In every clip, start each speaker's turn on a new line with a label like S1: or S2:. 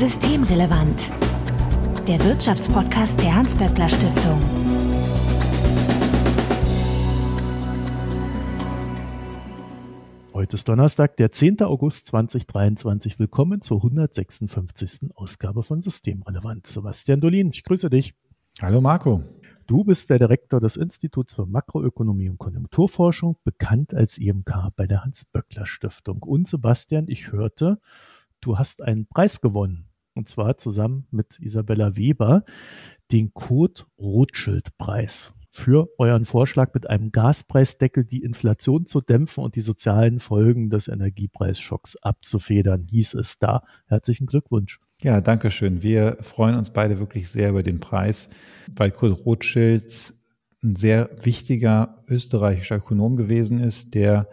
S1: Systemrelevant. Der Wirtschaftspodcast der Hans-Böckler Stiftung.
S2: Heute ist Donnerstag, der 10. August 2023. Willkommen zur 156. Ausgabe von Systemrelevant. Sebastian Dolin, ich grüße dich.
S3: Hallo Marco.
S2: Du bist der Direktor des Instituts für Makroökonomie und Konjunkturforschung, bekannt als IMK bei der Hans-Böckler-Stiftung. Und Sebastian, ich hörte, du hast einen Preis gewonnen. Und zwar zusammen mit Isabella Weber, den Kurt Rothschild-Preis für euren Vorschlag mit einem Gaspreisdeckel die Inflation zu dämpfen und die sozialen Folgen des Energiepreisschocks abzufedern, hieß es da. Herzlichen Glückwunsch.
S3: Ja, danke schön. Wir freuen uns beide wirklich sehr über den Preis, weil Kurt Rothschild ein sehr wichtiger österreichischer Ökonom gewesen ist, der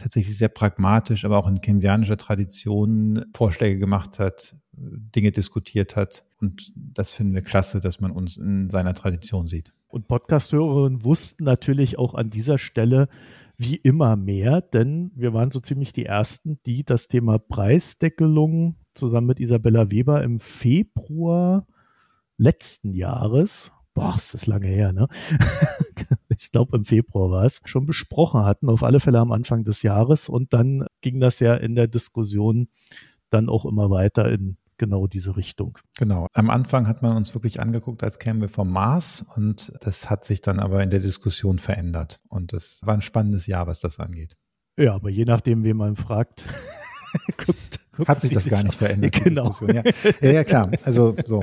S3: tatsächlich sehr pragmatisch, aber auch in keynesianischer Tradition Vorschläge gemacht hat, Dinge diskutiert hat. Und das finden wir klasse, dass man uns in seiner Tradition sieht.
S2: Und Podcast-Hörerinnen wussten natürlich auch an dieser Stelle wie immer mehr, denn wir waren so ziemlich die Ersten, die das Thema Preisdeckelung zusammen mit Isabella Weber im Februar letzten Jahres, boah, ist das lange her, ne? ich glaube im Februar war es, schon besprochen hatten, auf alle Fälle am Anfang des Jahres. Und dann ging das ja in der Diskussion dann auch immer weiter in genau diese Richtung.
S3: Genau. Am Anfang hat man uns wirklich angeguckt, als kämen wir vom Mars und das hat sich dann aber in der Diskussion verändert. Und das war ein spannendes Jahr, was das angeht.
S2: Ja, aber je nachdem, wen man fragt,
S3: guckt hat sich das gar nicht verändert.
S2: Genau.
S3: Ja. ja. ja, klar. Also so.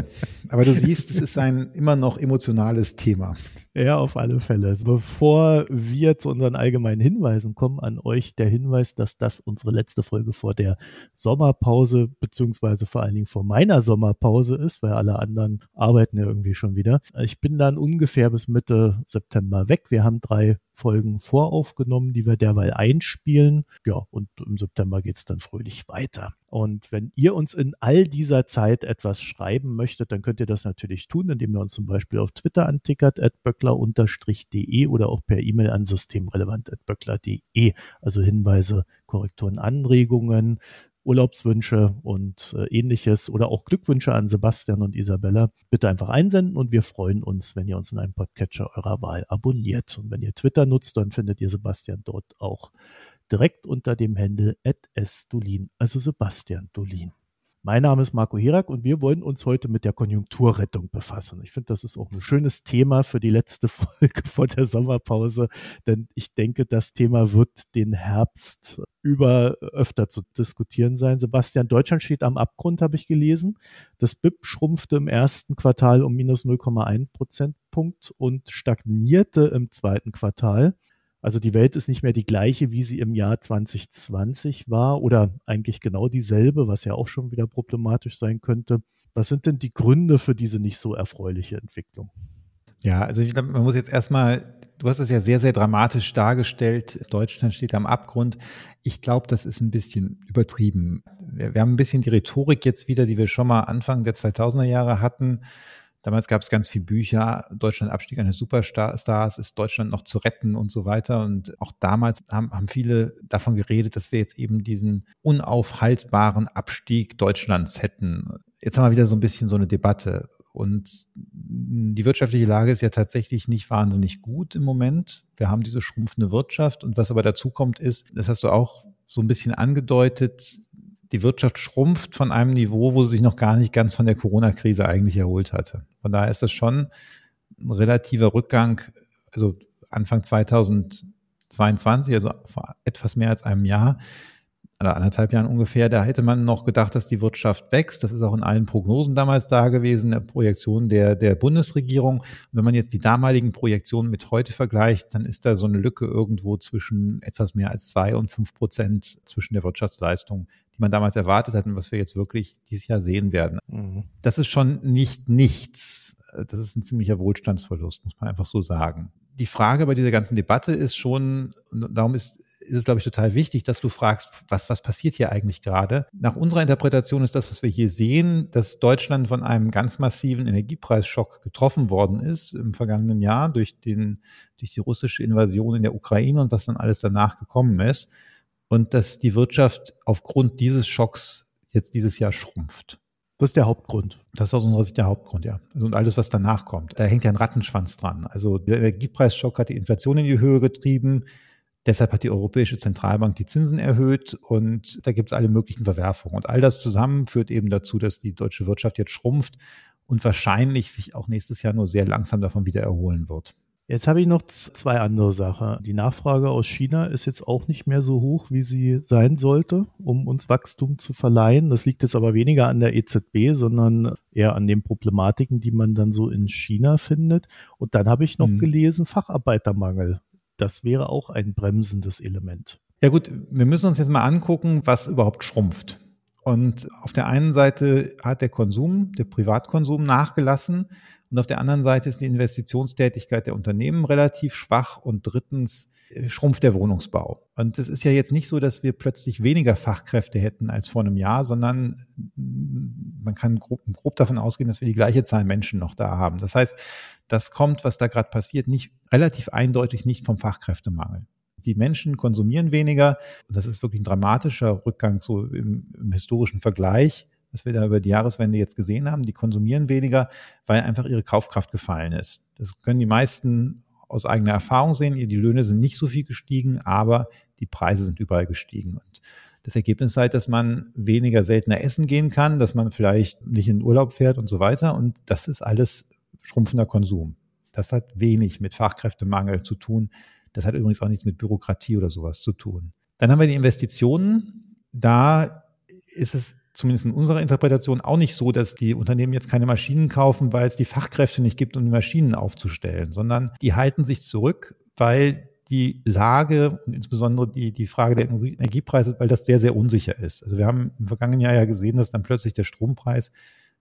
S3: Aber du siehst, es ist ein immer noch emotionales Thema.
S2: Ja, auf alle Fälle. Bevor wir zu unseren allgemeinen Hinweisen kommen, an euch der Hinweis, dass das unsere letzte Folge vor der Sommerpause, beziehungsweise vor allen Dingen vor meiner Sommerpause ist, weil alle anderen arbeiten ja irgendwie schon wieder. Ich bin dann ungefähr bis Mitte September weg. Wir haben drei Folgen voraufgenommen, die wir derweil einspielen. Ja, und im September geht's dann fröhlich weiter. Und wenn ihr uns in all dieser Zeit etwas schreiben möchtet, dann könnt ihr das natürlich tun, indem ihr uns zum Beispiel auf Twitter antickert, at böckler-de oder auch per E-Mail an systemrelevant.böckler.de. Also Hinweise, Korrekturen, Anregungen, Urlaubswünsche und äh, ähnliches oder auch Glückwünsche an Sebastian und Isabella, bitte einfach einsenden und wir freuen uns, wenn ihr uns in einem Podcatcher eurer Wahl abonniert. Und wenn ihr Twitter nutzt, dann findet ihr Sebastian dort auch direkt unter dem Handle @sdolin, also Sebastian Dolin. Mein Name ist Marco Herak und wir wollen uns heute mit der Konjunkturrettung befassen. Ich finde, das ist auch ein schönes Thema für die letzte Folge vor der Sommerpause, denn ich denke, das Thema wird den Herbst über öfter zu diskutieren sein. Sebastian, Deutschland steht am Abgrund, habe ich gelesen. Das BIP schrumpfte im ersten Quartal um minus 0,1 Prozentpunkt und stagnierte im zweiten Quartal. Also die Welt ist nicht mehr die gleiche, wie sie im Jahr 2020 war oder eigentlich genau dieselbe, was ja auch schon wieder problematisch sein könnte. Was sind denn die Gründe für diese nicht so erfreuliche Entwicklung?
S3: Ja, also ich glaube, man muss jetzt erstmal, du hast es ja sehr, sehr dramatisch dargestellt. Deutschland steht am Abgrund. Ich glaube, das ist ein bisschen übertrieben. Wir, wir haben ein bisschen die Rhetorik jetzt wieder, die wir schon mal Anfang der 2000er Jahre hatten Damals gab es ganz viele Bücher, Deutschland Abstieg eines Superstars, ist Deutschland noch zu retten und so weiter. Und auch damals haben, haben viele davon geredet, dass wir jetzt eben diesen unaufhaltbaren Abstieg Deutschlands hätten. Jetzt haben wir wieder so ein bisschen so eine Debatte. Und die wirtschaftliche Lage ist ja tatsächlich nicht wahnsinnig gut im Moment. Wir haben diese schrumpfende Wirtschaft. Und was aber dazu kommt, ist, das hast du auch so ein bisschen angedeutet, die Wirtschaft schrumpft von einem Niveau, wo sie sich noch gar nicht ganz von der Corona-Krise eigentlich erholt hatte. Von daher ist das schon ein relativer Rückgang, also Anfang 2022, also vor etwas mehr als einem Jahr, oder anderthalb Jahren ungefähr, da hätte man noch gedacht, dass die Wirtschaft wächst. Das ist auch in allen Prognosen damals da gewesen, der Projektion der, der Bundesregierung. Und wenn man jetzt die damaligen Projektionen mit heute vergleicht, dann ist da so eine Lücke irgendwo zwischen etwas mehr als zwei und fünf Prozent zwischen der Wirtschaftsleistung, die man damals erwartet hat und was wir jetzt wirklich dieses Jahr sehen werden. Mhm. Das ist schon nicht nichts. Das ist ein ziemlicher Wohlstandsverlust, muss man einfach so sagen. Die Frage bei dieser ganzen Debatte ist schon, und darum ist ist es, glaube ich, total wichtig, dass du fragst, was, was passiert hier eigentlich gerade? Nach unserer Interpretation ist das, was wir hier sehen, dass Deutschland von einem ganz massiven Energiepreisschock getroffen worden ist im vergangenen Jahr durch, den, durch die russische Invasion in der Ukraine und was dann alles danach gekommen ist. Und dass die Wirtschaft aufgrund dieses Schocks jetzt dieses Jahr schrumpft.
S2: Das ist der Hauptgrund.
S3: Das ist aus unserer Sicht der Hauptgrund, ja. Also und alles, was danach kommt. Da hängt ja ein Rattenschwanz dran. Also der Energiepreisschock hat die Inflation in die Höhe getrieben. Deshalb hat die Europäische Zentralbank die Zinsen erhöht und da gibt es alle möglichen Verwerfungen. Und all das zusammen führt eben dazu, dass die deutsche Wirtschaft jetzt schrumpft und wahrscheinlich sich auch nächstes Jahr nur sehr langsam davon wieder erholen wird.
S2: Jetzt habe ich noch zwei andere Sachen. Die Nachfrage aus China ist jetzt auch nicht mehr so hoch, wie sie sein sollte, um uns Wachstum zu verleihen. Das liegt jetzt aber weniger an der EZB, sondern eher an den Problematiken, die man dann so in China findet. Und dann habe ich noch mhm. gelesen, Facharbeitermangel. Das wäre auch ein bremsendes Element.
S3: Ja gut, wir müssen uns jetzt mal angucken, was überhaupt schrumpft. Und auf der einen Seite hat der Konsum, der Privatkonsum nachgelassen und auf der anderen Seite ist die Investitionstätigkeit der Unternehmen relativ schwach und drittens äh, schrumpft der Wohnungsbau. Und es ist ja jetzt nicht so, dass wir plötzlich weniger Fachkräfte hätten als vor einem Jahr, sondern mm, man kann grob, grob davon ausgehen, dass wir die gleiche Zahl Menschen noch da haben. Das heißt, das kommt, was da gerade passiert, nicht relativ eindeutig nicht vom Fachkräftemangel. Die Menschen konsumieren weniger. Und das ist wirklich ein dramatischer Rückgang so im, im historischen Vergleich, was wir da über die Jahreswende jetzt gesehen haben. Die konsumieren weniger, weil einfach ihre Kaufkraft gefallen ist. Das können die meisten aus eigener Erfahrung sehen. Die Löhne sind nicht so viel gestiegen, aber die Preise sind überall gestiegen. Und das Ergebnis ist halt, dass man weniger seltener essen gehen kann, dass man vielleicht nicht in den Urlaub fährt und so weiter. Und das ist alles schrumpfender Konsum. Das hat wenig mit Fachkräftemangel zu tun. Das hat übrigens auch nichts mit Bürokratie oder sowas zu tun. Dann haben wir die Investitionen. Da ist es zumindest in unserer Interpretation auch nicht so, dass die Unternehmen jetzt keine Maschinen kaufen, weil es die Fachkräfte nicht gibt, um die Maschinen aufzustellen, sondern die halten sich zurück, weil die Lage und insbesondere die, die Frage der Energiepreise, weil das sehr, sehr unsicher ist. Also wir haben im vergangenen Jahr ja gesehen, dass dann plötzlich der Strompreis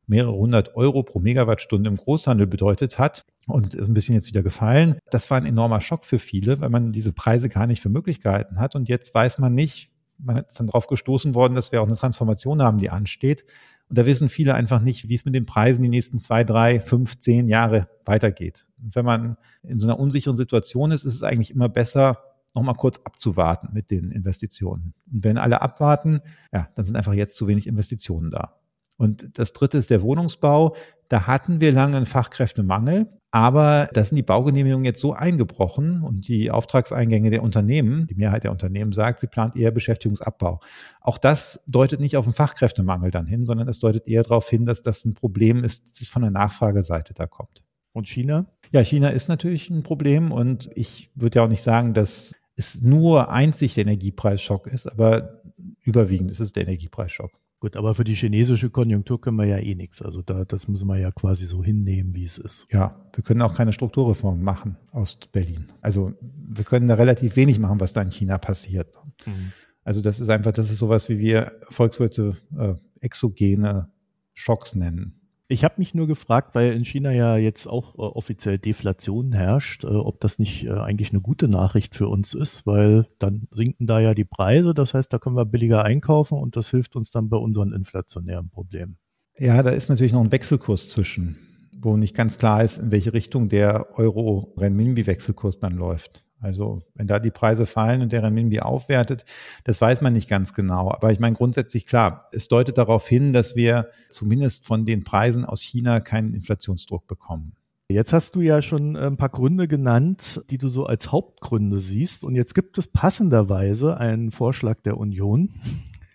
S3: mehrere hundert Euro pro Megawattstunde im Großhandel bedeutet hat und ist ein bisschen jetzt wieder gefallen. Das war ein enormer Schock für viele, weil man diese Preise gar nicht für möglich gehalten hat. Und jetzt weiß man nicht, man ist dann darauf gestoßen worden, dass wir auch eine Transformation haben, die ansteht. Und da wissen viele einfach nicht, wie es mit den Preisen die nächsten zwei, drei, fünf, zehn Jahre weitergeht. Und wenn man in so einer unsicheren Situation ist, ist es eigentlich immer besser, nochmal kurz abzuwarten mit den Investitionen. Und wenn alle abwarten, ja, dann sind einfach jetzt zu wenig Investitionen da. Und das dritte ist der Wohnungsbau. Da hatten wir lange einen Fachkräftemangel, aber da sind die Baugenehmigungen jetzt so eingebrochen und die Auftragseingänge der Unternehmen, die Mehrheit der Unternehmen sagt, sie plant eher Beschäftigungsabbau. Auch das deutet nicht auf einen Fachkräftemangel dann hin, sondern es deutet eher darauf hin, dass das ein Problem ist, das von der Nachfrageseite da kommt.
S2: Und China?
S3: Ja, China ist natürlich ein Problem und ich würde ja auch nicht sagen, dass es nur einzig der Energiepreisschock ist, aber überwiegend ist es der Energiepreisschock.
S2: Gut, aber für die chinesische Konjunktur können wir ja eh nichts. Also da, das müssen wir ja quasi so hinnehmen, wie es ist.
S3: Ja, wir können auch keine Strukturreform machen aus Berlin. Also wir können da relativ wenig machen, was da in China passiert. Mhm. Also das ist einfach, das ist sowas, wie wir Volkswirte äh, exogene Schocks nennen.
S2: Ich habe mich nur gefragt, weil in China ja jetzt auch äh, offiziell Deflation herrscht, äh, ob das nicht äh, eigentlich eine gute Nachricht für uns ist, weil dann sinken da ja die Preise, das heißt, da können wir billiger einkaufen und das hilft uns dann bei unseren inflationären Problemen.
S3: Ja, da ist natürlich noch ein Wechselkurs zwischen, wo nicht ganz klar ist, in welche Richtung der Euro-Renminbi-Wechselkurs dann läuft. Also wenn da die Preise fallen und der Renminbi aufwertet, das weiß man nicht ganz genau. Aber ich meine grundsätzlich klar, es deutet darauf hin, dass wir zumindest von den Preisen aus China keinen Inflationsdruck bekommen.
S2: Jetzt hast du ja schon ein paar Gründe genannt, die du so als Hauptgründe siehst. Und jetzt gibt es passenderweise einen Vorschlag der Union,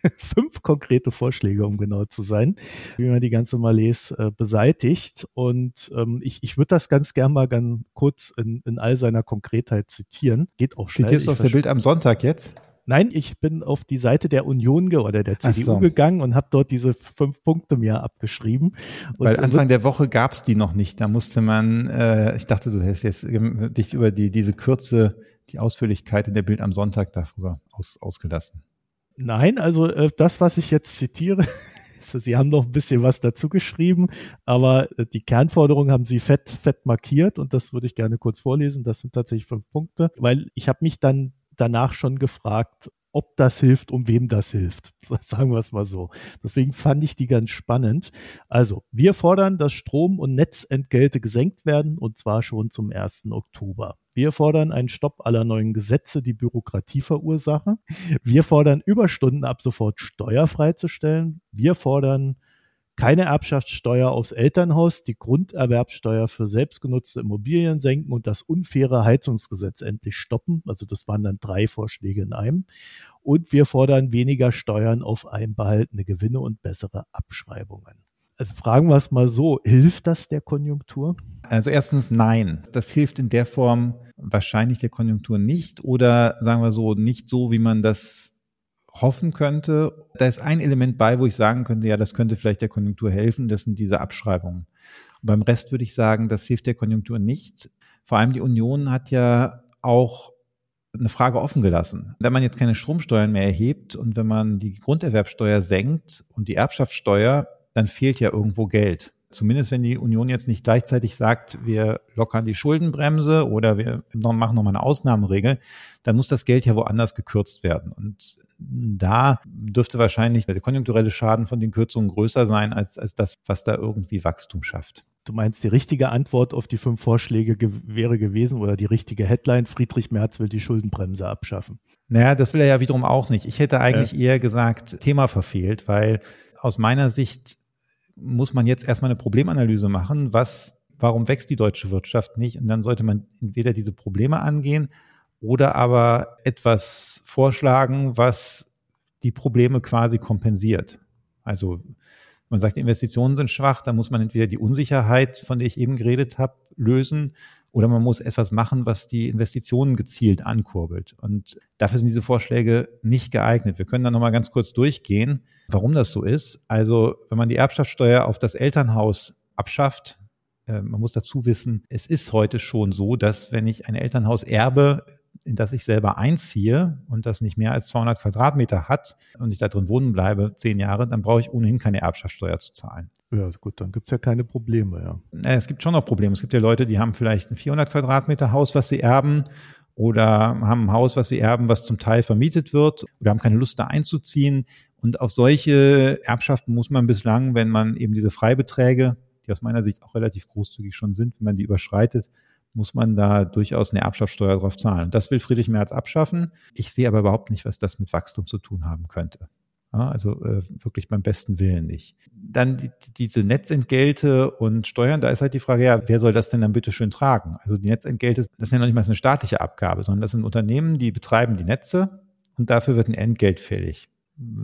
S2: fünf konkrete Vorschläge, um genau zu sein, wie man die ganze Malaise äh, beseitigt. Und ähm, ich, ich würde das ganz gern mal ganz kurz in, in all seiner Konkretheit zitieren. Geht auch schnell.
S3: Zitierst du aus der Bild am Sonntag jetzt?
S2: Nein, ich bin auf die Seite der Union oder der CDU so. gegangen und habe dort diese fünf Punkte mir abgeschrieben.
S3: Und Weil Anfang der Woche gab's die noch nicht. Da musste man, äh, ich dachte, du hättest jetzt dich über die diese Kürze, die Ausführlichkeit in der Bild am Sonntag darüber aus, ausgelassen.
S2: Nein, also äh, das, was ich jetzt zitiere, Sie haben noch ein bisschen was dazu geschrieben, aber äh, die Kernforderungen haben Sie fett, fett markiert und das würde ich gerne kurz vorlesen. Das sind tatsächlich fünf Punkte, weil ich habe mich dann danach schon gefragt, ob das hilft, um wem das hilft. Sagen wir es mal so. Deswegen fand ich die ganz spannend. Also, wir fordern, dass Strom- und Netzentgelte gesenkt werden und zwar schon zum 1. Oktober. Wir fordern einen Stopp aller neuen Gesetze, die Bürokratie verursachen. Wir fordern Überstunden ab sofort steuerfrei zu stellen. Wir fordern keine Erbschaftssteuer aufs Elternhaus, die Grunderwerbsteuer für selbstgenutzte Immobilien senken und das unfaire Heizungsgesetz endlich stoppen. Also das waren dann drei Vorschläge in einem. Und wir fordern weniger Steuern auf einbehaltene Gewinne und bessere Abschreibungen. Also fragen wir es mal so, hilft das der Konjunktur?
S3: Also erstens nein, das hilft in der Form wahrscheinlich der Konjunktur nicht oder sagen wir so, nicht so, wie man das hoffen könnte. Da ist ein Element bei, wo ich sagen könnte, ja, das könnte vielleicht der Konjunktur helfen, das sind diese Abschreibungen. Und beim Rest würde ich sagen, das hilft der Konjunktur nicht. Vor allem die Union hat ja auch eine Frage offen gelassen. Wenn man jetzt keine Stromsteuern mehr erhebt und wenn man die Grunderwerbsteuer senkt und die Erbschaftssteuer, dann fehlt ja irgendwo Geld. Zumindest wenn die Union jetzt nicht gleichzeitig sagt, wir lockern die Schuldenbremse oder wir machen nochmal eine Ausnahmeregel, dann muss das Geld ja woanders gekürzt werden. Und da dürfte wahrscheinlich der konjunkturelle Schaden von den Kürzungen größer sein als, als das, was da irgendwie Wachstum schafft.
S2: Du meinst, die richtige Antwort auf die fünf Vorschläge ge wäre gewesen oder die richtige Headline, Friedrich Merz will die Schuldenbremse abschaffen?
S3: Naja, das will er ja wiederum auch nicht. Ich hätte eigentlich äh. eher gesagt, Thema verfehlt, weil aus meiner Sicht muss man jetzt erstmal eine Problemanalyse machen, was, warum wächst die deutsche Wirtschaft nicht? Und dann sollte man entweder diese Probleme angehen oder aber etwas vorschlagen, was die Probleme quasi kompensiert. Also man sagt, Investitionen sind schwach, dann muss man entweder die Unsicherheit, von der ich eben geredet habe, lösen oder man muss etwas machen, was die Investitionen gezielt ankurbelt. Und dafür sind diese Vorschläge nicht geeignet. Wir können da nochmal ganz kurz durchgehen, warum das so ist. Also wenn man die Erbschaftssteuer auf das Elternhaus abschafft, äh, man muss dazu wissen, es ist heute schon so, dass wenn ich ein Elternhaus erbe, in das ich selber einziehe und das nicht mehr als 200 Quadratmeter hat und ich da drin wohnen bleibe, zehn Jahre, dann brauche ich ohnehin keine Erbschaftssteuer zu zahlen.
S2: Ja, gut, dann gibt's ja keine Probleme, ja.
S3: Es gibt schon noch Probleme. Es gibt ja Leute, die haben vielleicht ein 400 Quadratmeter Haus, was sie erben oder haben ein Haus, was sie erben, was zum Teil vermietet wird oder haben keine Lust da einzuziehen. Und auf solche Erbschaften muss man bislang, wenn man eben diese Freibeträge, die aus meiner Sicht auch relativ großzügig schon sind, wenn man die überschreitet, muss man da durchaus eine Erbschaftssteuer drauf zahlen. Und das will Friedrich Merz abschaffen. Ich sehe aber überhaupt nicht, was das mit Wachstum zu tun haben könnte. Ja, also äh, wirklich beim besten Willen nicht. Dann die, diese Netzentgelte und Steuern, da ist halt die Frage, ja, wer soll das denn dann bitte schön tragen? Also die Netzentgelte, das ist ja noch nicht mal eine staatliche Abgabe, sondern das sind Unternehmen, die betreiben die Netze und dafür wird ein Entgelt fällig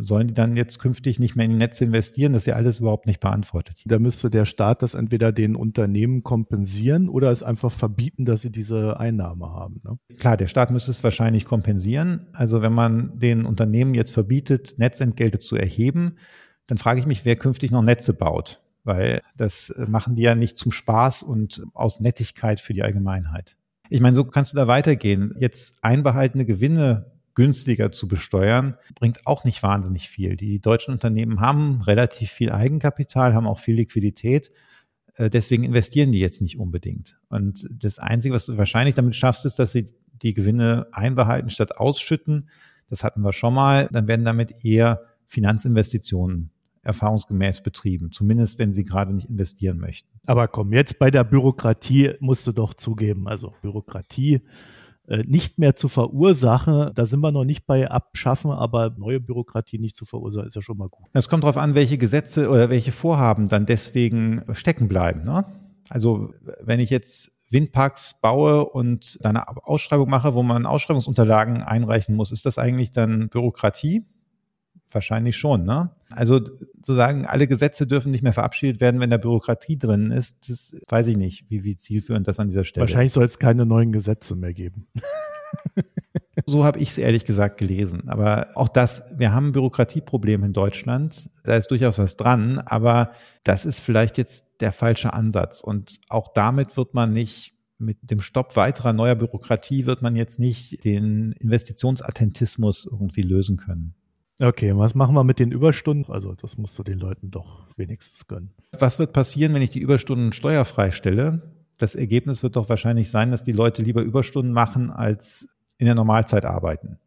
S3: sollen die dann jetzt künftig nicht mehr in die Netze investieren? Das ist ja alles überhaupt nicht beantwortet.
S2: Da müsste der Staat das entweder den Unternehmen kompensieren oder es einfach verbieten, dass sie diese Einnahme haben. Ne?
S3: Klar, der Staat müsste es wahrscheinlich kompensieren. Also wenn man den Unternehmen jetzt verbietet, Netzentgelte zu erheben, dann frage ich mich, wer künftig noch Netze baut. Weil das machen die ja nicht zum Spaß und aus Nettigkeit für die Allgemeinheit. Ich meine, so kannst du da weitergehen. Jetzt einbehaltene Gewinne günstiger zu besteuern, bringt auch nicht wahnsinnig viel. Die deutschen Unternehmen haben relativ viel Eigenkapital, haben auch viel Liquidität. Äh, deswegen investieren die jetzt nicht unbedingt. Und das Einzige, was du wahrscheinlich damit schaffst, ist, dass sie die Gewinne einbehalten statt ausschütten. Das hatten wir schon mal. Dann werden damit eher Finanzinvestitionen erfahrungsgemäß betrieben, zumindest wenn sie gerade nicht investieren möchten.
S2: Aber komm, jetzt bei der Bürokratie musst du doch zugeben, also Bürokratie nicht mehr zu verursachen. Da sind wir noch nicht bei Abschaffen, aber neue Bürokratie nicht zu verursachen, ist ja schon mal gut.
S3: Es kommt darauf an, welche Gesetze oder welche Vorhaben dann deswegen stecken bleiben. Ne? Also wenn ich jetzt Windparks baue und eine Ausschreibung mache, wo man Ausschreibungsunterlagen einreichen muss, ist das eigentlich dann Bürokratie? Wahrscheinlich schon, ne? Also zu sagen, alle Gesetze dürfen nicht mehr verabschiedet werden, wenn da Bürokratie drin ist, das weiß ich nicht, wie, wie zielführend das an dieser Stelle
S2: Wahrscheinlich soll es keine neuen Gesetze mehr geben.
S3: so habe ich es ehrlich gesagt gelesen. Aber auch das, wir haben ein Bürokratieproblem in Deutschland. Da ist durchaus was dran, aber das ist vielleicht jetzt der falsche Ansatz. Und auch damit wird man nicht mit dem Stopp weiterer neuer Bürokratie wird man jetzt nicht den Investitionsattentismus irgendwie lösen können.
S2: Okay, was machen wir mit den Überstunden? Also das musst du den Leuten doch wenigstens gönnen.
S3: Was wird passieren, wenn ich die Überstunden steuerfrei stelle? Das Ergebnis wird doch wahrscheinlich sein, dass die Leute lieber Überstunden machen, als in der Normalzeit arbeiten.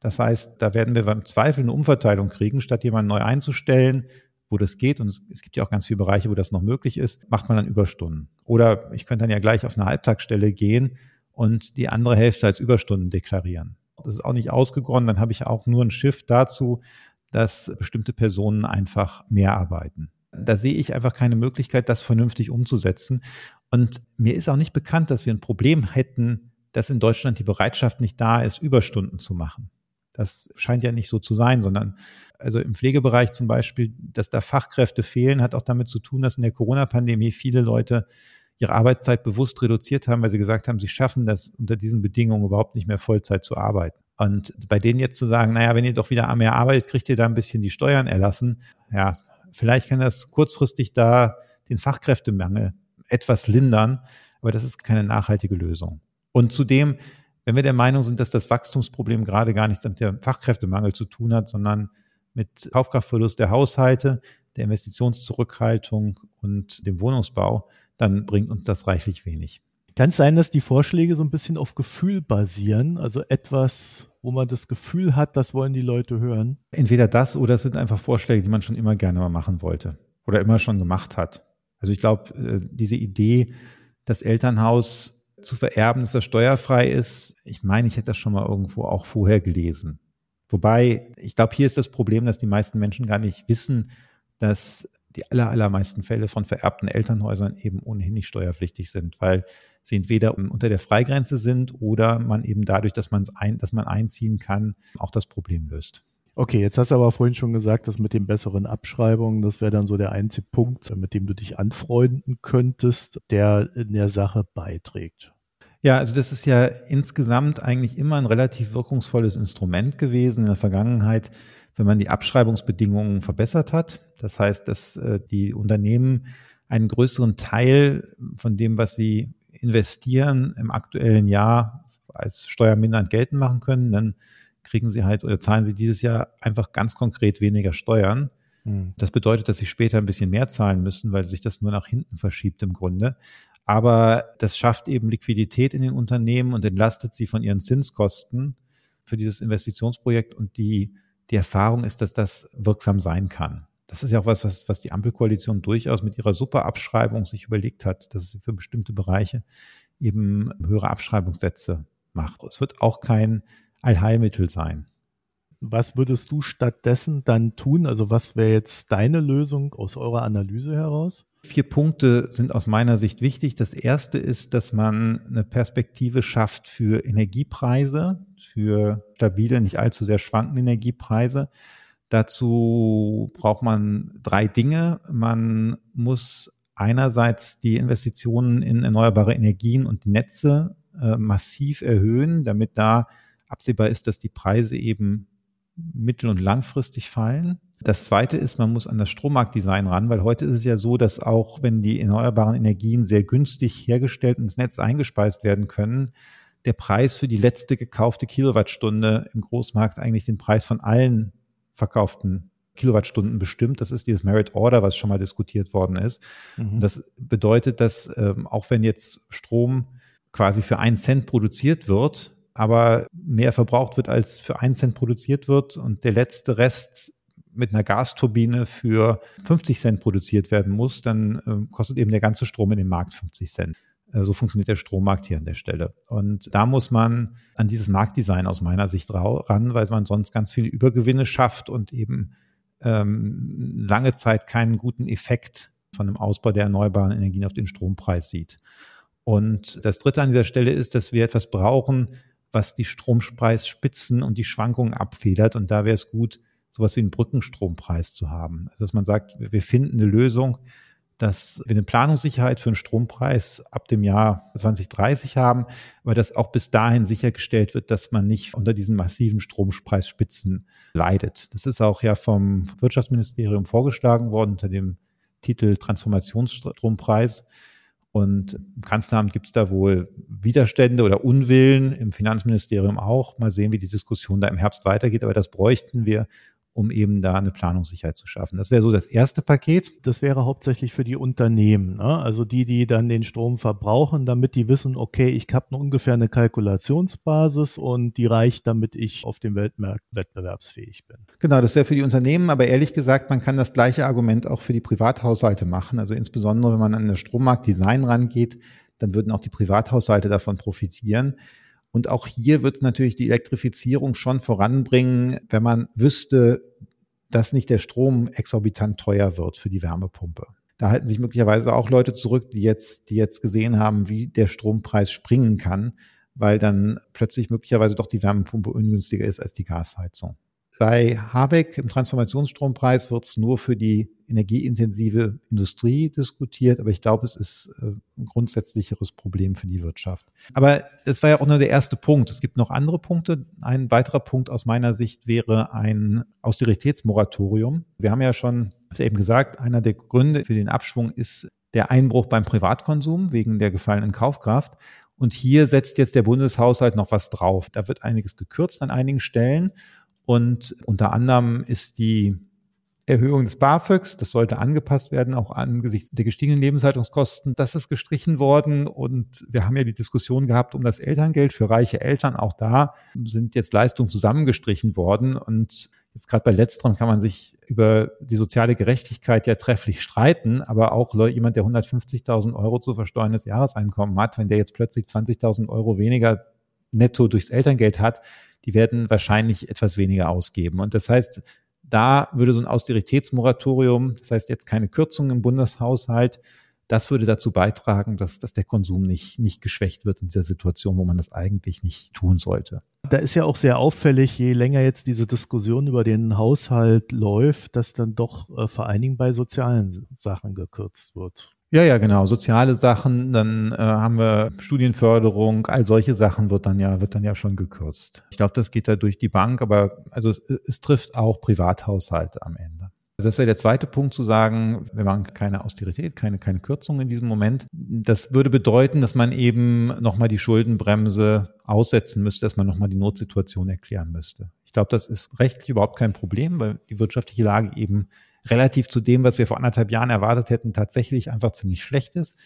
S3: Das heißt, da werden wir beim Zweifel eine Umverteilung kriegen, statt jemanden neu einzustellen, wo das geht. Und es, gibt ja auch ganz viele Bereiche, wo das noch möglich ist, macht man dann Überstunden. Oder ich könnte dann ja gleich auf eine Halbtagsstelle gehen und die andere Hälfte als Überstunden deklarieren. Das ist auch nicht ausgegoren. Dann habe ich auch nur ein Shift dazu, dass bestimmte Personen einfach mehr arbeiten. Da sehe ich einfach keine Möglichkeit, das vernünftig umzusetzen. Und mir ist auch nicht bekannt, dass wir ein Problem hätten, dass in Deutschland die Bereitschaft nicht da ist, Überstunden zu machen. Das scheint ja nicht so zu sein, sondern also im Pflegebereich zum Beispiel, dass da Fachkräfte fehlen, hat auch damit zu tun, dass in der Corona-Pandemie viele Leute ihre Arbeitszeit bewusst reduziert haben, weil sie gesagt haben, sie schaffen das unter diesen Bedingungen überhaupt nicht mehr Vollzeit zu arbeiten. Und bei denen jetzt zu sagen, naja, wenn ihr doch wieder mehr arbeitet, kriegt ihr da ein bisschen die Steuern erlassen. Ja, vielleicht kann das kurzfristig da den Fachkräftemangel etwas lindern, aber das ist keine nachhaltige Lösung. Und zudem, wenn wir der Meinung sind, dass das Wachstumsproblem gerade gar nichts mit dem Fachkräftemangel zu tun hat, sondern mit Kaufkraftverlust der Haushalte, der Investitionszurückhaltung und dem Wohnungsbau, dann bringt uns das reichlich wenig.
S2: Kann es sein, dass die Vorschläge so ein bisschen auf Gefühl basieren? Also etwas, wo man das Gefühl hat, das wollen die Leute hören?
S3: Entweder das oder es sind einfach Vorschläge, die man schon immer gerne mal machen wollte oder immer schon gemacht hat. Also ich glaube, äh, diese Idee, das Elternhaus zu vererben, dass das steuerfrei ist, ich meine, ich hätte das schon mal irgendwo auch vorher gelesen. Wobei, ich glaube, hier ist das Problem, dass die meisten Menschen gar nicht wissen, dass die aller, allermeisten Fälle von vererbten Elternhäusern eben ohnehin nicht steuerpflichtig sind, weil sie entweder unter der Freigrenze sind oder man eben dadurch, dass man es ein, dass man einziehen kann, auch das Problem löst.
S2: Okay, jetzt hast du aber vorhin schon gesagt, dass mit den besseren Abschreibungen, das wäre dann so der einzige Punkt, mit dem du dich anfreunden könntest, der in der Sache beiträgt.
S3: Ja, also das ist ja insgesamt eigentlich immer ein relativ wirkungsvolles Instrument gewesen in der Vergangenheit, wenn man die Abschreibungsbedingungen verbessert hat. Das heißt, dass äh, die Unternehmen einen größeren Teil von dem, was sie investieren, im aktuellen Jahr als steuermindernd geltend machen können, dann kriegen sie halt oder zahlen sie dieses Jahr einfach ganz konkret weniger Steuern. Hm. Das bedeutet, dass sie später ein bisschen mehr zahlen müssen, weil sich das nur nach hinten verschiebt im Grunde. Aber das schafft eben Liquidität in den Unternehmen und entlastet sie von ihren Zinskosten für dieses Investitionsprojekt. Und die, die Erfahrung ist, dass das wirksam sein kann. Das ist ja auch was, was, was die Ampelkoalition durchaus mit ihrer Superabschreibung sich überlegt hat, dass sie für bestimmte Bereiche eben höhere Abschreibungssätze macht. Es wird auch kein Allheilmittel sein.
S2: Was würdest du stattdessen dann tun? Also was wäre jetzt deine Lösung aus eurer Analyse heraus?
S3: Vier Punkte sind aus meiner Sicht wichtig. Das erste ist, dass man eine Perspektive schafft für Energiepreise, für stabile, nicht allzu sehr schwankende Energiepreise. Dazu braucht man drei Dinge. Man muss einerseits die Investitionen in erneuerbare Energien und die Netze äh, massiv erhöhen, damit da absehbar ist, dass die Preise eben mittel- und langfristig fallen. Das zweite ist, man muss an das Strommarktdesign ran, weil heute ist es ja so, dass auch wenn die erneuerbaren Energien sehr günstig hergestellt und ins Netz eingespeist werden können, der Preis für die letzte gekaufte Kilowattstunde im Großmarkt eigentlich den Preis von allen verkauften Kilowattstunden bestimmt. Das ist dieses Merit Order, was schon mal diskutiert worden ist. Mhm. das bedeutet, dass ähm, auch wenn jetzt Strom quasi für einen Cent produziert wird, aber mehr verbraucht wird, als für einen Cent produziert wird und der letzte Rest mit einer Gasturbine für 50 Cent produziert werden muss, dann äh, kostet eben der ganze Strom in dem Markt 50 Cent. Äh, so funktioniert der Strommarkt hier an der Stelle. Und da muss man an dieses Marktdesign aus meiner Sicht ran, weil man sonst ganz viele Übergewinne schafft und eben ähm, lange Zeit keinen guten Effekt von dem Ausbau der erneuerbaren Energien auf den Strompreis sieht. Und das Dritte an dieser Stelle ist, dass wir etwas brauchen, was die Strompreisspitzen und die Schwankungen abfedert. Und da wäre es gut, sowas wie einen Brückenstrompreis zu haben. Also dass man sagt, wir finden eine Lösung, dass wir eine Planungssicherheit für einen Strompreis ab dem Jahr 2030 haben, aber dass auch bis dahin sichergestellt wird, dass man nicht unter diesen massiven Strompreisspitzen leidet. Das ist auch ja vom Wirtschaftsministerium vorgeschlagen worden unter dem Titel Transformationsstrompreis. Und im Kanzleramt gibt es da wohl Widerstände oder Unwillen, im Finanzministerium auch. Mal sehen, wie die Diskussion da im Herbst weitergeht. Aber das bräuchten wir, um eben da eine Planungssicherheit zu schaffen. Das wäre so das erste Paket.
S2: Das wäre hauptsächlich für die Unternehmen, ne? also die, die dann den Strom verbrauchen, damit die wissen, okay, ich habe ungefähr eine Kalkulationsbasis und die reicht, damit ich auf dem Weltmarkt wettbewerbsfähig bin.
S3: Genau, das wäre für die Unternehmen, aber ehrlich gesagt, man kann das gleiche Argument auch für die Privathaushalte machen. Also insbesondere, wenn man an das Strommarktdesign rangeht, dann würden auch die Privathaushalte davon profitieren. Und auch hier wird natürlich die Elektrifizierung schon voranbringen, wenn man wüsste, dass nicht der Strom exorbitant teuer wird für die Wärmepumpe. Da halten sich möglicherweise auch Leute zurück, die jetzt, die jetzt gesehen haben, wie der Strompreis springen kann, weil dann plötzlich möglicherweise doch die Wärmepumpe ungünstiger ist als die Gasheizung. Bei Habeck im Transformationsstrompreis wird es nur für die energieintensive Industrie diskutiert, aber ich glaube, es ist äh, ein grundsätzlicheres Problem für die Wirtschaft. Aber das war ja auch nur der erste Punkt. Es gibt noch andere Punkte. Ein weiterer Punkt aus meiner Sicht wäre ein Austeritätsmoratorium. Wir haben ja schon eben gesagt, einer der Gründe für den Abschwung ist der Einbruch beim Privatkonsum wegen der gefallenen Kaufkraft. Und hier setzt jetzt der Bundeshaushalt noch was drauf. Da wird einiges gekürzt an einigen Stellen. Und unter anderem ist die Erhöhung des BAföGs, das sollte angepasst werden, auch angesichts der gestiegenen Lebenshaltungskosten. Das ist gestrichen worden und wir haben ja die Diskussion gehabt um das Elterngeld für reiche Eltern. Auch da sind jetzt Leistungen zusammengestrichen worden und jetzt gerade bei letzterem kann man sich über die soziale Gerechtigkeit ja trefflich streiten, aber auch jemand, der 150.000 Euro zu versteuerndes Jahreseinkommen hat, wenn der jetzt plötzlich 20.000 Euro weniger netto durchs Elterngeld hat, die werden wahrscheinlich etwas weniger ausgeben. Und das heißt, da würde so ein Austeritätsmoratorium, das heißt jetzt keine Kürzungen im Bundeshaushalt, das würde dazu beitragen, dass, dass der Konsum nicht, nicht geschwächt wird in dieser Situation, wo man das eigentlich nicht tun sollte.
S2: Da ist ja auch sehr auffällig, je länger jetzt diese Diskussion über den Haushalt läuft, dass dann doch äh, vor allen Dingen bei sozialen Sachen gekürzt wird.
S3: Ja, ja, genau. Soziale Sachen, dann äh, haben wir Studienförderung, all solche Sachen wird dann ja, wird dann ja schon gekürzt. Ich glaube, das geht da durch die Bank, aber also es, es trifft auch Privathaushalte am Ende. Also das wäre der zweite Punkt zu sagen, wir machen keine Austerität, keine, keine Kürzung in diesem Moment. Das würde bedeuten, dass man eben nochmal die Schuldenbremse aussetzen müsste, dass man nochmal die Notsituation erklären müsste. Ich glaube, das ist rechtlich überhaupt kein Problem, weil die wirtschaftliche Lage eben relativ zu dem, was wir vor anderthalb Jahren erwartet hätten, tatsächlich einfach ziemlich schlecht ist.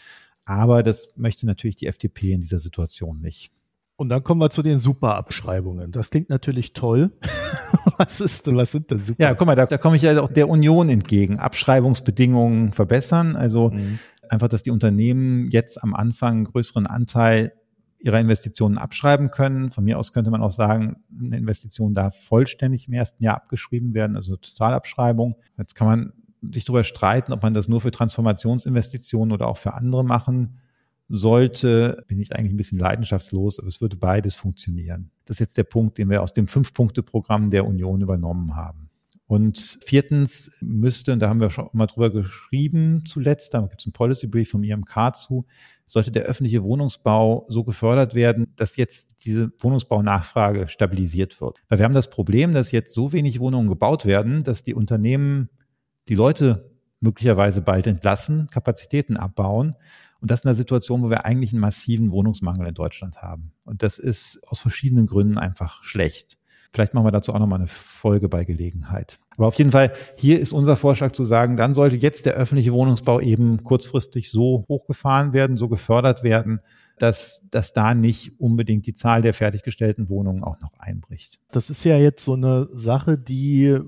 S3: Aber das möchte natürlich die FDP in dieser Situation nicht.
S2: Und dann kommen wir zu den Superabschreibungen. Das klingt natürlich toll. was ist, was sind denn
S3: super? Ja, guck mal, da, da komme ich ja auch der Union entgegen. Abschreibungsbedingungen verbessern. Also mhm. einfach, dass die Unternehmen jetzt am Anfang einen größeren Anteil ihrer Investitionen abschreiben können. Von mir aus könnte man auch sagen, eine Investition darf vollständig im ersten Jahr abgeschrieben werden, also Totalabschreibung. Jetzt kann man sich darüber streiten, ob man das nur für Transformationsinvestitionen oder auch für andere machen sollte. Bin ich eigentlich ein bisschen leidenschaftslos, aber es würde beides funktionieren. Das ist jetzt der Punkt, den wir aus dem Fünf-Punkte-Programm der Union übernommen haben. Und viertens müsste, und da haben wir schon mal drüber geschrieben zuletzt, da gibt es einen Policy Brief vom IMK zu, sollte der öffentliche Wohnungsbau so gefördert werden, dass jetzt diese Wohnungsbaunachfrage stabilisiert wird. Weil wir haben das Problem, dass jetzt so wenig Wohnungen gebaut werden, dass die Unternehmen die Leute möglicherweise bald entlassen, Kapazitäten abbauen. Und das in einer Situation, wo wir eigentlich einen massiven Wohnungsmangel in Deutschland haben. Und das ist aus verschiedenen Gründen einfach schlecht. Vielleicht machen wir dazu auch nochmal eine Folge bei Gelegenheit. Aber auf jeden Fall, hier ist unser Vorschlag zu sagen, dann sollte jetzt der öffentliche Wohnungsbau eben kurzfristig so hochgefahren werden, so gefördert werden, dass, dass da nicht unbedingt die Zahl der fertiggestellten Wohnungen auch noch einbricht.
S2: Das ist ja jetzt so eine Sache, die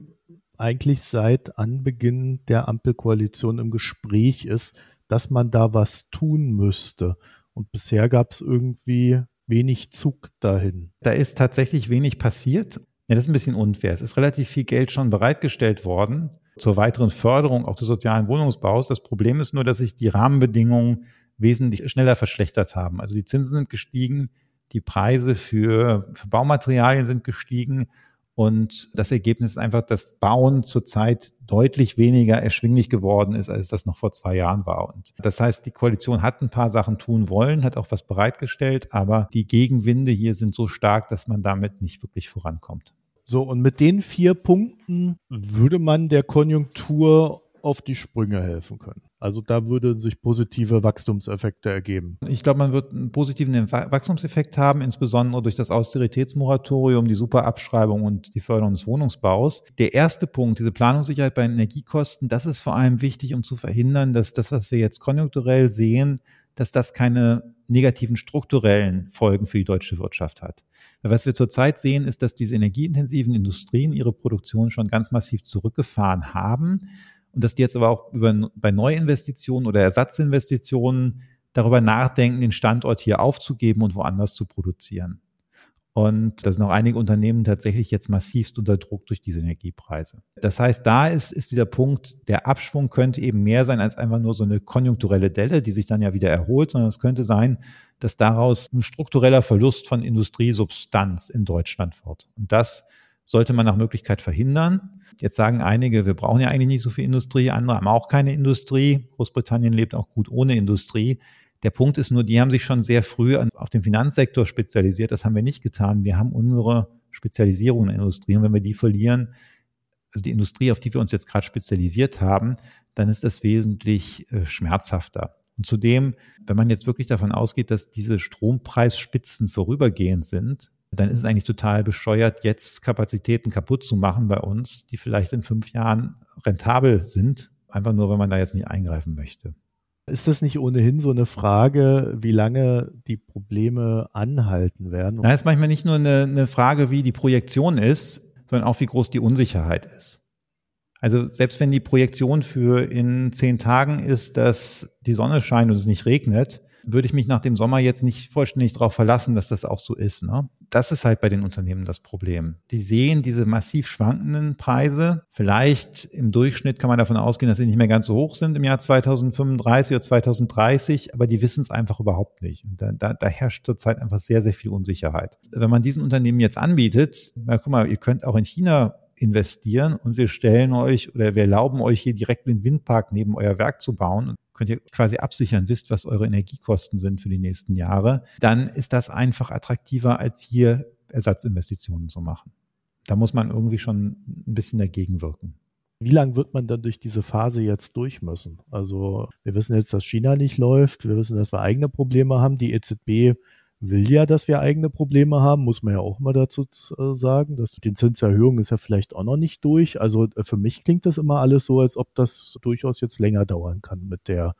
S2: eigentlich seit Anbeginn der Ampelkoalition im Gespräch ist, dass man da was tun müsste. Und bisher gab es irgendwie wenig Zug dahin.
S3: Da ist tatsächlich wenig passiert. Ja, das ist ein bisschen unfair. Es ist relativ viel Geld schon bereitgestellt worden zur weiteren Förderung auch des sozialen Wohnungsbaus. Das Problem ist nur, dass sich die Rahmenbedingungen wesentlich schneller verschlechtert haben. Also die Zinsen sind gestiegen, die Preise für, für Baumaterialien sind gestiegen und das Ergebnis ist einfach, dass Bauen zurzeit deutlich weniger erschwinglich geworden ist, als das noch vor zwei Jahren war. Und das heißt, die Koalition hat ein paar Sachen tun wollen, hat auch was bereitgestellt, aber die Gegenwinde hier sind so stark, dass man damit nicht wirklich vorankommt.
S2: So, und mit den vier Punkten würde man der Konjunktur auf die Sprünge helfen können. Also da würde sich positive Wachstumseffekte ergeben.
S3: Ich glaube, man wird einen positiven Wachstumseffekt haben, insbesondere durch das Austeritätsmoratorium, die Superabschreibung und die Förderung des Wohnungsbaus. Der erste Punkt, diese Planungssicherheit bei Energiekosten, das ist vor allem wichtig, um zu verhindern, dass das, was wir jetzt konjunkturell sehen, dass das keine negativen strukturellen Folgen für die deutsche Wirtschaft hat. Was wir zurzeit sehen, ist, dass diese energieintensiven Industrien ihre Produktion schon ganz massiv zurückgefahren haben und dass die jetzt aber auch über, bei Neuinvestitionen oder Ersatzinvestitionen darüber nachdenken, den Standort hier aufzugeben und woanders zu produzieren. Und da sind auch einige Unternehmen tatsächlich jetzt massivst unter Druck durch diese Energiepreise. Das heißt, da ist, ist dieser Punkt, der Abschwung könnte eben mehr sein als einfach nur so eine konjunkturelle Delle, die sich dann ja wieder erholt, sondern es könnte sein, dass daraus ein struktureller Verlust von Industriesubstanz in Deutschland wird. Und das sollte man nach Möglichkeit verhindern. Jetzt sagen einige, wir brauchen ja eigentlich nicht so viel Industrie, andere haben auch keine Industrie. Großbritannien lebt auch gut ohne Industrie. Der Punkt ist nur, die haben sich schon sehr früh auf den Finanzsektor spezialisiert. Das haben wir nicht getan. Wir haben unsere Spezialisierung in der Industrie. Und wenn wir die verlieren, also die Industrie, auf die wir uns jetzt gerade spezialisiert haben, dann ist das wesentlich äh, schmerzhafter. Und zudem, wenn man jetzt wirklich davon ausgeht, dass diese Strompreisspitzen vorübergehend sind, dann ist es eigentlich total bescheuert, jetzt Kapazitäten kaputt zu machen bei uns, die vielleicht in fünf Jahren rentabel sind, einfach nur, wenn man da jetzt nicht eingreifen möchte.
S2: Ist das nicht ohnehin so eine Frage, wie lange die Probleme anhalten werden?
S3: Da ist manchmal nicht nur eine, eine Frage, wie die Projektion ist, sondern auch, wie groß die Unsicherheit ist. Also selbst wenn die Projektion für in zehn Tagen ist, dass die Sonne scheint und es nicht regnet, würde ich mich nach dem Sommer jetzt nicht vollständig darauf verlassen, dass das auch so ist. Ne? Das ist halt bei den Unternehmen das Problem. Die sehen diese massiv schwankenden Preise. Vielleicht im Durchschnitt kann man davon ausgehen, dass sie nicht mehr ganz so hoch sind im Jahr 2035 oder 2030, aber die wissen es einfach überhaupt nicht. Und da, da, da herrscht zurzeit einfach sehr, sehr viel Unsicherheit. Wenn man diesen Unternehmen jetzt anbietet, na guck mal, ihr könnt auch in China investieren und wir stellen euch oder wir erlauben euch hier direkt einen Windpark neben euer Werk zu bauen könnt ihr quasi absichern, wisst, was eure Energiekosten sind für die nächsten Jahre, dann ist das einfach attraktiver, als hier Ersatzinvestitionen zu machen. Da muss man irgendwie schon ein bisschen dagegen wirken.
S2: Wie lange wird man dann durch diese Phase jetzt durch müssen? Also wir wissen jetzt, dass China nicht läuft, wir wissen, dass wir eigene Probleme haben. Die EZB will ja, dass wir eigene Probleme haben, muss man ja auch mal dazu äh, sagen. dass die Zinserhöhung ist ja vielleicht auch noch nicht durch. Also äh, für mich klingt das immer alles so, als ob das durchaus jetzt länger dauern kann mit der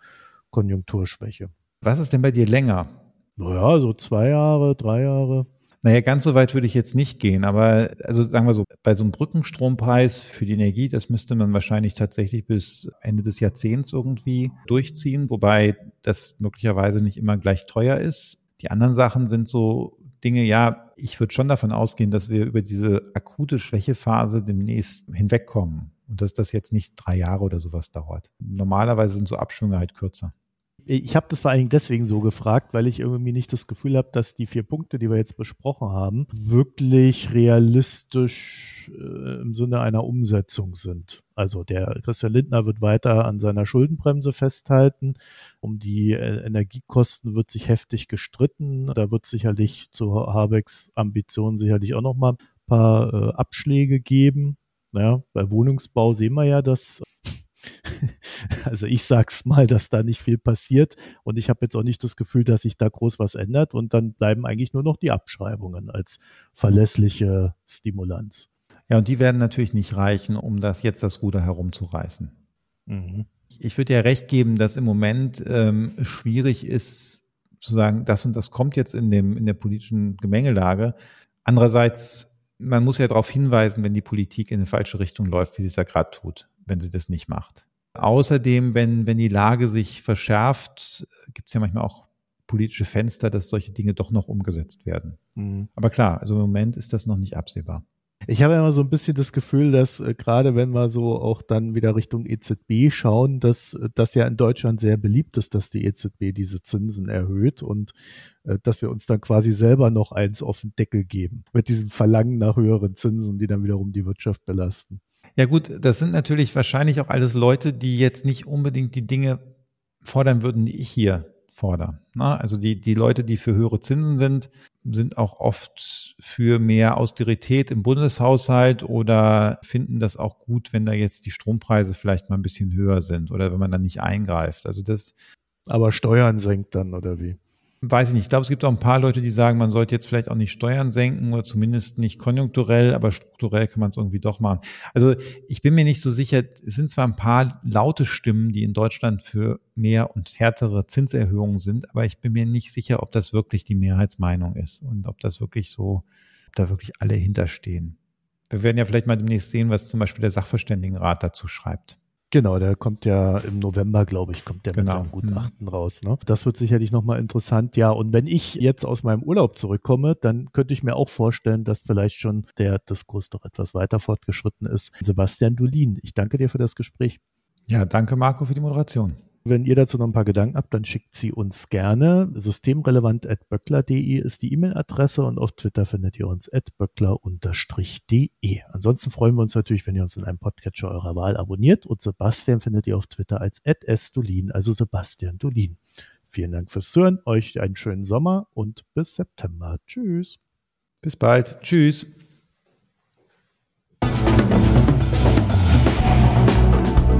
S2: Konjunkturschwäche.
S3: Was ist denn bei dir länger?
S2: Naja, so zwei Jahre, drei Jahre.
S3: Naja, ganz so weit würde ich jetzt nicht gehen, aber also sagen wir so, bei so einem Brückenstrompreis für die Energie, das müsste man wahrscheinlich tatsächlich bis Ende des Jahrzehnts irgendwie durchziehen, wobei das möglicherweise nicht immer gleich teuer ist. Die anderen Sachen sind so Dinge, ja, ich würde schon davon ausgehen, dass wir über diese akute Schwächephase demnächst hinwegkommen und dass das jetzt nicht drei Jahre oder sowas dauert. Normalerweise sind so Abschwünge halt kürzer
S2: ich habe das vor allen Dingen deswegen so gefragt, weil ich irgendwie nicht das Gefühl habe, dass die vier Punkte, die wir jetzt besprochen haben, wirklich realistisch äh, im Sinne einer Umsetzung sind. Also der Christian Lindner wird weiter an seiner Schuldenbremse festhalten. Um die äh, Energiekosten wird sich heftig gestritten. Da wird sicherlich zu Habecks Ambitionen sicherlich auch noch mal ein paar äh, Abschläge geben. Ja, bei Wohnungsbau sehen wir ja, dass also ich sag's mal, dass da nicht viel passiert und ich habe jetzt auch nicht das Gefühl, dass sich da groß was ändert und dann bleiben eigentlich nur noch die Abschreibungen als verlässliche Stimulanz.
S3: Ja, und die werden natürlich nicht reichen, um das jetzt das Ruder herumzureißen. Mhm. Ich würde ja recht geben, dass im Moment ähm, schwierig ist, zu sagen, das und das kommt jetzt in dem in der politischen Gemengelage. Andererseits, man muss ja darauf hinweisen, wenn die Politik in eine falsche Richtung läuft, wie sie es ja gerade tut wenn sie das nicht macht. Außerdem, wenn, wenn die Lage sich verschärft, gibt es ja manchmal auch politische Fenster, dass solche Dinge doch noch umgesetzt werden. Mhm. Aber klar, also im Moment ist das noch nicht absehbar.
S2: Ich habe immer so ein bisschen das Gefühl, dass äh, gerade wenn wir so auch dann wieder Richtung EZB schauen, dass äh, das ja in Deutschland sehr beliebt ist, dass die EZB diese Zinsen erhöht und äh, dass wir uns dann quasi selber noch eins auf den Deckel geben mit diesem Verlangen nach höheren Zinsen, die dann wiederum die Wirtschaft belasten.
S3: Ja gut, das sind natürlich wahrscheinlich auch alles Leute, die jetzt nicht unbedingt die Dinge fordern würden, die ich hier fordere. Also die, die Leute, die für höhere Zinsen sind, sind auch oft für mehr Austerität im Bundeshaushalt oder finden das auch gut, wenn da jetzt die Strompreise vielleicht mal ein bisschen höher sind oder wenn man dann nicht eingreift. Also das.
S2: Aber Steuern senkt dann oder wie?
S3: Weiß ich nicht. Ich glaube, es gibt auch ein paar Leute, die sagen, man sollte jetzt vielleicht auch nicht Steuern senken oder zumindest nicht konjunkturell, aber strukturell kann man es irgendwie doch machen. Also ich bin mir nicht so sicher. Es sind zwar ein paar laute Stimmen, die in Deutschland für mehr und härtere Zinserhöhungen sind, aber ich bin mir nicht sicher, ob das wirklich die Mehrheitsmeinung ist und ob das wirklich so, ob da wirklich alle hinterstehen. Wir werden ja vielleicht mal demnächst sehen, was zum Beispiel der Sachverständigenrat dazu schreibt.
S2: Genau, der kommt ja im November, glaube ich, kommt der
S3: genau.
S2: mit seinem Gutachten mhm. raus. Ne? Das wird sicherlich nochmal interessant. Ja, und wenn ich jetzt aus meinem Urlaub zurückkomme, dann könnte ich mir auch vorstellen, dass vielleicht schon der Diskurs doch etwas weiter fortgeschritten ist. Sebastian Dulin, ich danke dir für das Gespräch.
S3: Ja, danke Marco für die Moderation.
S2: Wenn ihr dazu noch ein paar Gedanken habt, dann schickt sie uns gerne. Systemrelevant.böckler.de ist die E-Mail-Adresse und auf Twitter findet ihr uns at böckler-de. Ansonsten freuen wir uns natürlich, wenn ihr uns in einem Podcatcher eurer Wahl abonniert und Sebastian findet ihr auf Twitter als @sdolin, also Sebastian Dolin. Vielen Dank fürs Zuhören, euch einen schönen Sommer und bis September. Tschüss.
S3: Bis bald. Tschüss.